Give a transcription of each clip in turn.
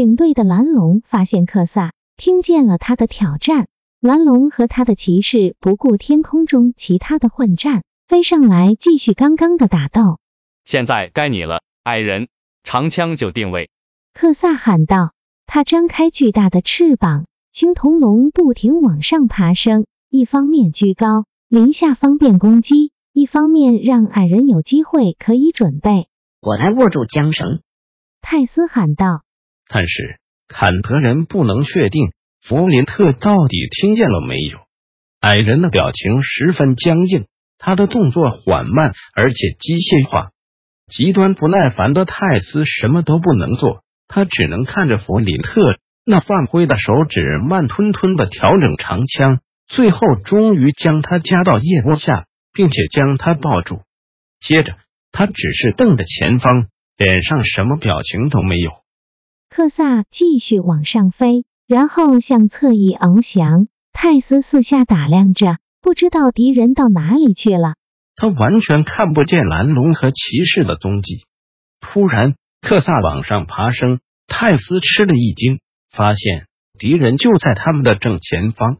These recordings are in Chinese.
领队的蓝龙发现克萨，听见了他的挑战。蓝龙和他的骑士不顾天空中其他的混战，飞上来继续刚刚的打斗。现在该你了，矮人，长枪就定位。克萨喊道。他张开巨大的翅膀，青铜龙不停往上爬升，一方面居高临下方便攻击，一方面让矮人有机会可以准备。我来握住缰绳。泰斯喊道。但是坎德人不能确定弗林特到底听见了没有。矮人的表情十分僵硬，他的动作缓慢而且机械化。极端不耐烦的泰斯什么都不能做，他只能看着弗林特那泛灰的手指慢吞吞的调整长枪，最后终于将他夹到腋窝下，并且将他抱住。接着他只是瞪着前方，脸上什么表情都没有。克萨继续往上飞，然后向侧翼翱翔。泰斯四下打量着，不知道敌人到哪里去了。他完全看不见蓝龙和骑士的踪迹。突然，克萨往上爬升，泰斯吃了一惊，发现敌人就在他们的正前方。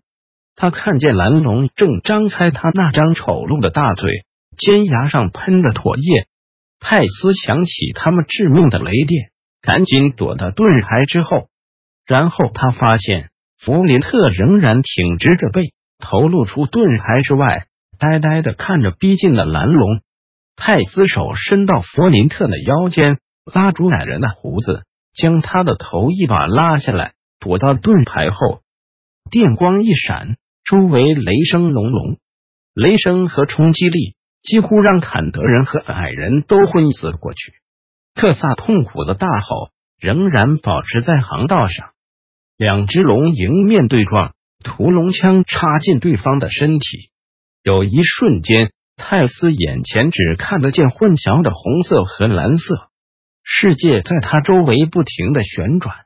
他看见蓝龙正张开他那张丑陋的大嘴，尖牙上喷着唾液。泰斯想起他们致命的雷电。赶紧躲到盾牌之后，然后他发现弗林特仍然挺直着背，头露出盾牌之外，呆呆的看着逼近的蓝龙。泰斯手伸到弗林特的腰间，拉住矮人的胡子，将他的头一把拉下来，躲到盾牌后。电光一闪，周围雷声隆隆，雷声和冲击力几乎让坎德人和矮人都昏死过去。克萨痛苦的大吼仍然保持在航道上，两只龙迎面对撞，屠龙枪插进对方的身体。有一瞬间，泰斯眼前只看得见混淆的红色和蓝色，世界在他周围不停的旋转。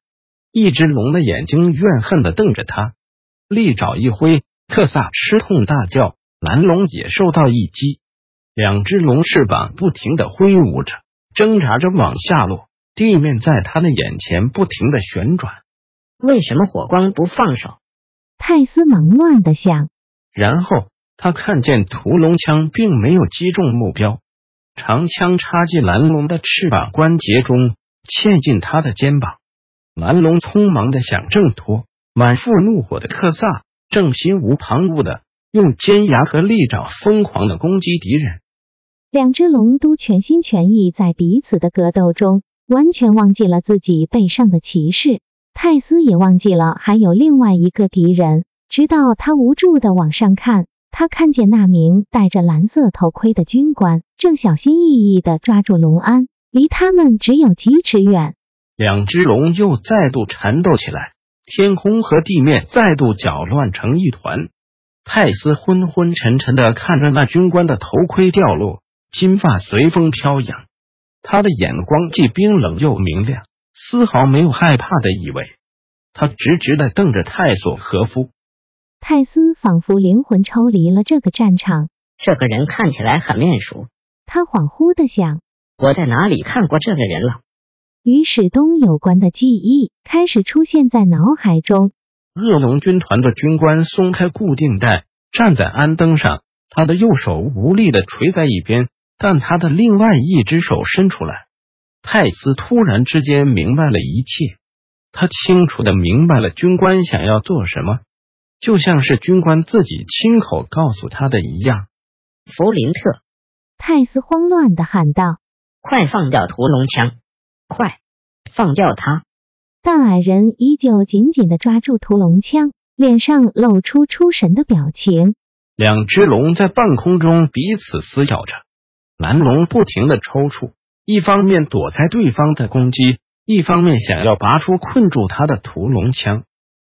一只龙的眼睛怨恨的瞪着他，利爪一挥，克萨吃痛大叫，蓝龙也受到一击。两只龙翅膀不停的挥舞着。挣扎着往下落，地面在他的眼前不停的旋转。为什么火光不放手？泰斯忙乱的想。然后他看见屠龙枪并没有击中目标，长枪插进蓝龙的翅膀关节中，嵌进他的肩膀。蓝龙匆忙的想挣脱，满腹怒火的克萨正心无旁骛的用尖牙和利爪疯狂的攻击敌人。两只龙都全心全意在彼此的格斗中，完全忘记了自己背上的骑士。泰斯也忘记了还有另外一个敌人。直到他无助的往上看，他看见那名戴着蓝色头盔的军官正小心翼翼的抓住龙安，离他们只有几尺远。两只龙又再度缠斗起来，天空和地面再度搅乱成一团。泰斯昏昏沉沉的看着那军官的头盔掉落。金发随风飘扬，他的眼光既冰冷又明亮，丝毫没有害怕的意味。他直直的瞪着泰索和夫。泰斯仿佛灵魂抽离了这个战场。这个人看起来很面熟，他恍惚的想：我在哪里看过这个人了？与史东有关的记忆开始出现在脑海中。恶龙军团的军官松开固定带，站在鞍灯上，他的右手无力的垂在一边。但他的另外一只手伸出来，泰斯突然之间明白了一切。他清楚的明白了军官想要做什么，就像是军官自己亲口告诉他的一样。弗林特，泰斯慌乱的喊道：“快放掉屠龙枪！快放掉他！”但矮人依旧紧紧的抓住屠龙枪，脸上露出出神的表情。两只龙在半空中彼此撕咬着。蓝龙不停的抽搐，一方面躲开对方的攻击，一方面想要拔出困住他的屠龙枪。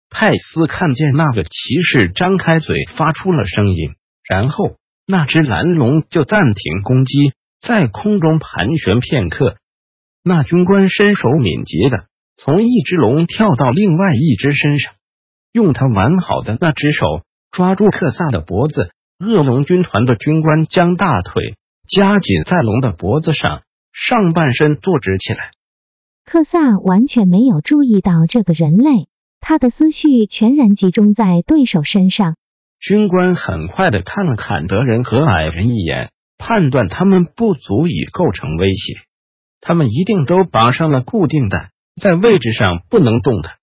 泰斯看见那个骑士张开嘴发出了声音，然后那只蓝龙就暂停攻击，在空中盘旋片刻。那军官身手敏捷的从一只龙跳到另外一只身上，用他完好的那只手抓住克萨的脖子。恶龙军团的军官将大腿夹紧在龙的脖子上，上半身坐直起来。克萨完全没有注意到这个人类，他的思绪全然集中在对手身上。军官很快的看了坎德人和矮人一眼，判断他们不足以构成威胁，他们一定都绑上了固定带，在位置上不能动弹。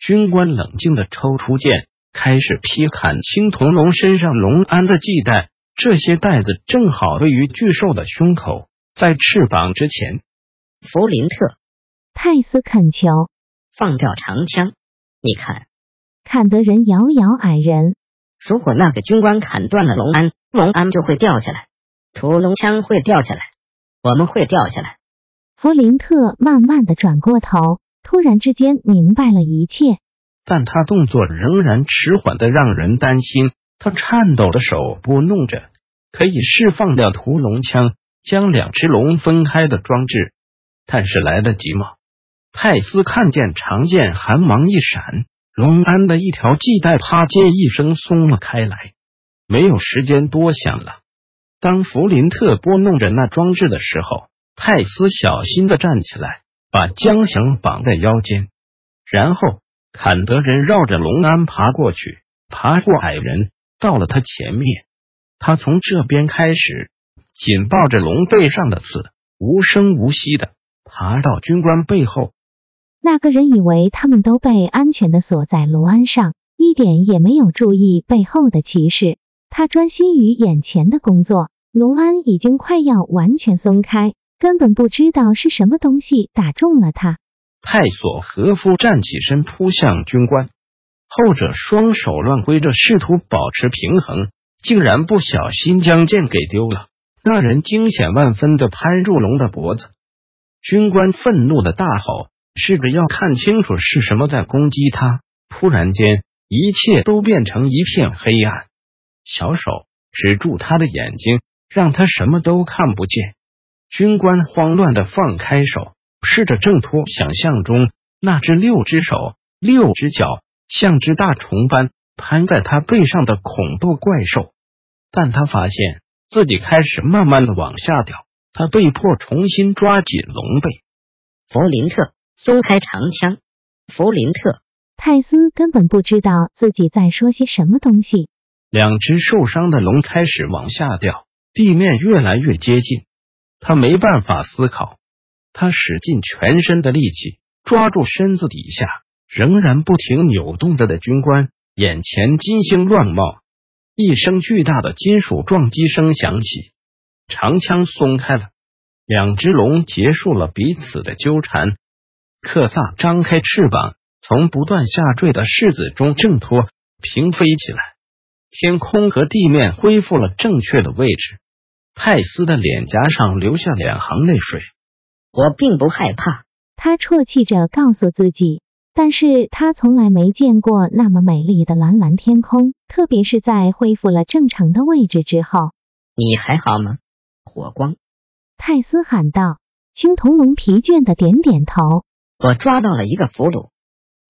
军官冷静的抽出剑。开始劈砍青铜龙身上龙鞍的系带，这些带子正好位于巨兽的胸口，在翅膀之前。弗林特，泰斯恳求放掉长枪。你看，坎德人摇摇矮人。如果那个军官砍断了龙鞍，龙鞍就会掉下来，屠龙枪会掉下来，我们会掉下来。弗林特慢慢的转过头，突然之间明白了一切。但他动作仍然迟缓的让人担心。他颤抖的手拨弄着可以释放掉屠龙枪、将两只龙分开的装置，但是来得及吗？泰斯看见长剑寒芒一闪，龙鞍的一条系带啪叽一声松了开来。没有时间多想了。当弗林特拨弄着那装置的时候，泰斯小心的站起来，把缰绳绑在腰间，然后。坎德人绕着龙鞍爬过去，爬过矮人，到了他前面。他从这边开始，紧抱着龙背上的刺，无声无息的爬到军官背后。那个人以为他们都被安全的锁在龙鞍上，一点也没有注意背后的骑士。他专心于眼前的工作。龙鞍已经快要完全松开，根本不知道是什么东西打中了他。泰索和夫站起身扑向军官，后者双手乱挥着，试图保持平衡，竟然不小心将剑给丢了。那人惊险万分的攀入龙的脖子，军官愤怒的大吼，试着要看清楚是什么在攻击他。突然间，一切都变成一片黑暗，小手止住他的眼睛，让他什么都看不见。军官慌乱的放开手。试着挣脱想象中那只六只手、六只脚，像只大虫般攀在他背上的恐怖怪兽，但他发现自己开始慢慢的往下掉，他被迫重新抓紧龙背。弗林特，松开长枪！弗林特，泰斯根本不知道自己在说些什么东西。两只受伤的龙开始往下掉，地面越来越接近，他没办法思考。他使尽全身的力气抓住身子底下仍然不停扭动着的军官，眼前金星乱冒，一声巨大的金属撞击声响起，长枪松开了，两只龙结束了彼此的纠缠。克萨张开翅膀，从不断下坠的柿子中挣脱，平飞起来，天空和地面恢复了正确的位置。泰斯的脸颊上流下两行泪水。我并不害怕，他啜泣着告诉自己。但是他从来没见过那么美丽的蓝蓝天空，特别是在恢复了正常的位置之后。你还好吗？火光，泰斯喊道。青铜龙疲倦的点点头。我抓到了一个俘虏。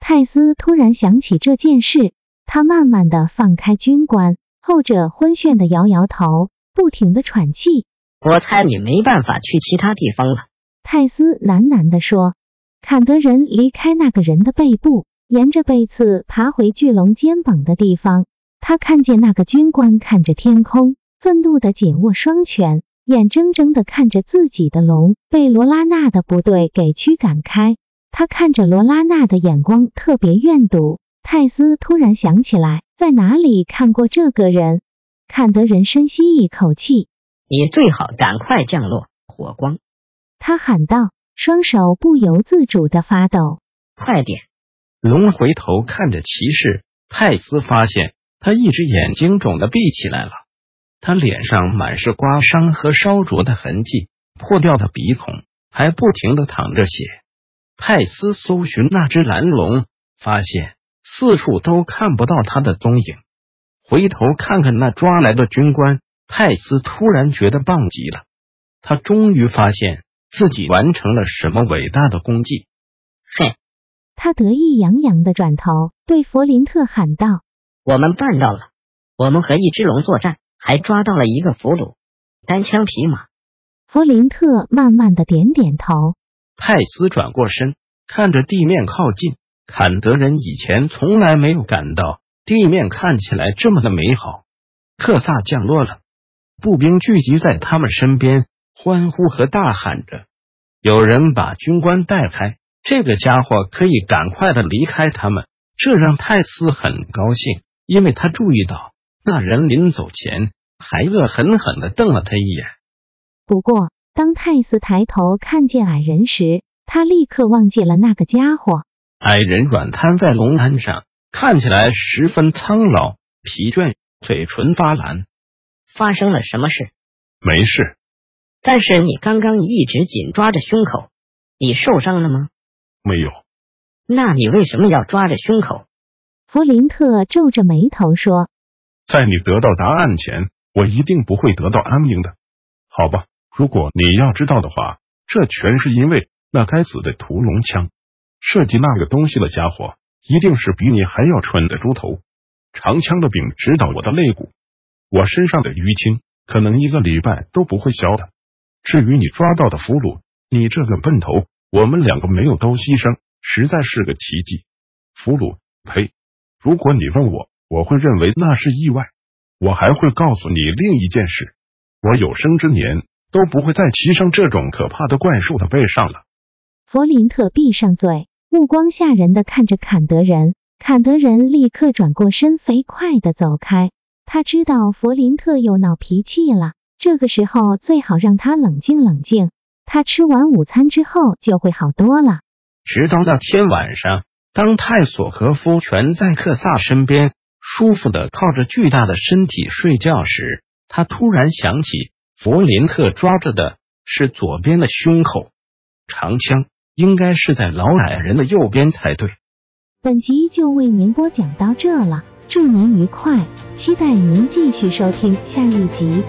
泰斯突然想起这件事，他慢慢的放开军官，后者昏眩的摇摇头，不停的喘气。我猜你没办法去其他地方了。泰斯喃喃地说：“坎德人离开那个人的背部，沿着背刺爬回巨龙肩膀的地方。他看见那个军官看着天空，愤怒的紧握双拳，眼睁睁的看着自己的龙被罗拉娜的部队给驱赶开。他看着罗拉娜的眼光特别怨毒。泰斯突然想起来，在哪里看过这个人。坎德人深吸一口气：‘你最好赶快降落，火光。’”他喊道，双手不由自主的发抖。快点！龙回头看着骑士泰斯，发现他一只眼睛肿的闭起来了，他脸上满是刮伤和烧灼的痕迹，破掉的鼻孔还不停的淌着血。泰斯搜寻那只蓝龙，发现四处都看不到他的踪影。回头看看那抓来的军官，泰斯突然觉得棒极了。他终于发现自己完成了什么伟大的功绩。嘿，他得意洋洋的转头对弗林特喊道：“我们办到了！我们和一只龙作战，还抓到了一个俘虏，单枪匹马。”弗林特慢慢的点点头。泰斯转过身，看着地面靠近。坎德人以前从来没有感到。地面看起来这么的美好。特萨降落了，步兵聚集在他们身边，欢呼和大喊着。有人把军官带开，这个家伙可以赶快的离开他们。这让泰斯很高兴，因为他注意到那人临走前还恶狠狠的瞪了他一眼。不过，当泰斯抬头看见矮人时，他立刻忘记了那个家伙。矮人软瘫在龙鞍上。看起来十分苍老、疲倦，嘴唇发蓝。发生了什么事？没事。但是你刚刚一直紧抓着胸口，你受伤了吗？没有。那你为什么要抓着胸口？弗林特皱着眉头说：“在你得到答案前，我一定不会得到安宁的。好吧，如果你要知道的话，这全是因为那该死的屠龙枪，设计那个东西的家伙。”一定是比你还要蠢的猪头，长枪的柄直捣我的肋骨，我身上的淤青可能一个礼拜都不会消的。至于你抓到的俘虏，你这个笨头，我们两个没有都牺牲，实在是个奇迹。俘虏，呸！如果你问我，我会认为那是意外。我还会告诉你另一件事，我有生之年都不会再骑上这种可怕的怪兽的背上了。弗林特闭上嘴。目光吓人的看着坎德人，坎德人立刻转过身，飞快的走开。他知道弗林特又闹脾气了，这个时候最好让他冷静冷静。他吃完午餐之后就会好多了。直到那天晚上，当泰索和夫全在克萨身边，舒服的靠着巨大的身体睡觉时，他突然想起弗林特抓着的是左边的胸口，长枪。应该是在老矮人的右边才对。本集就为您播讲到这了，祝您愉快，期待您继续收听下一集。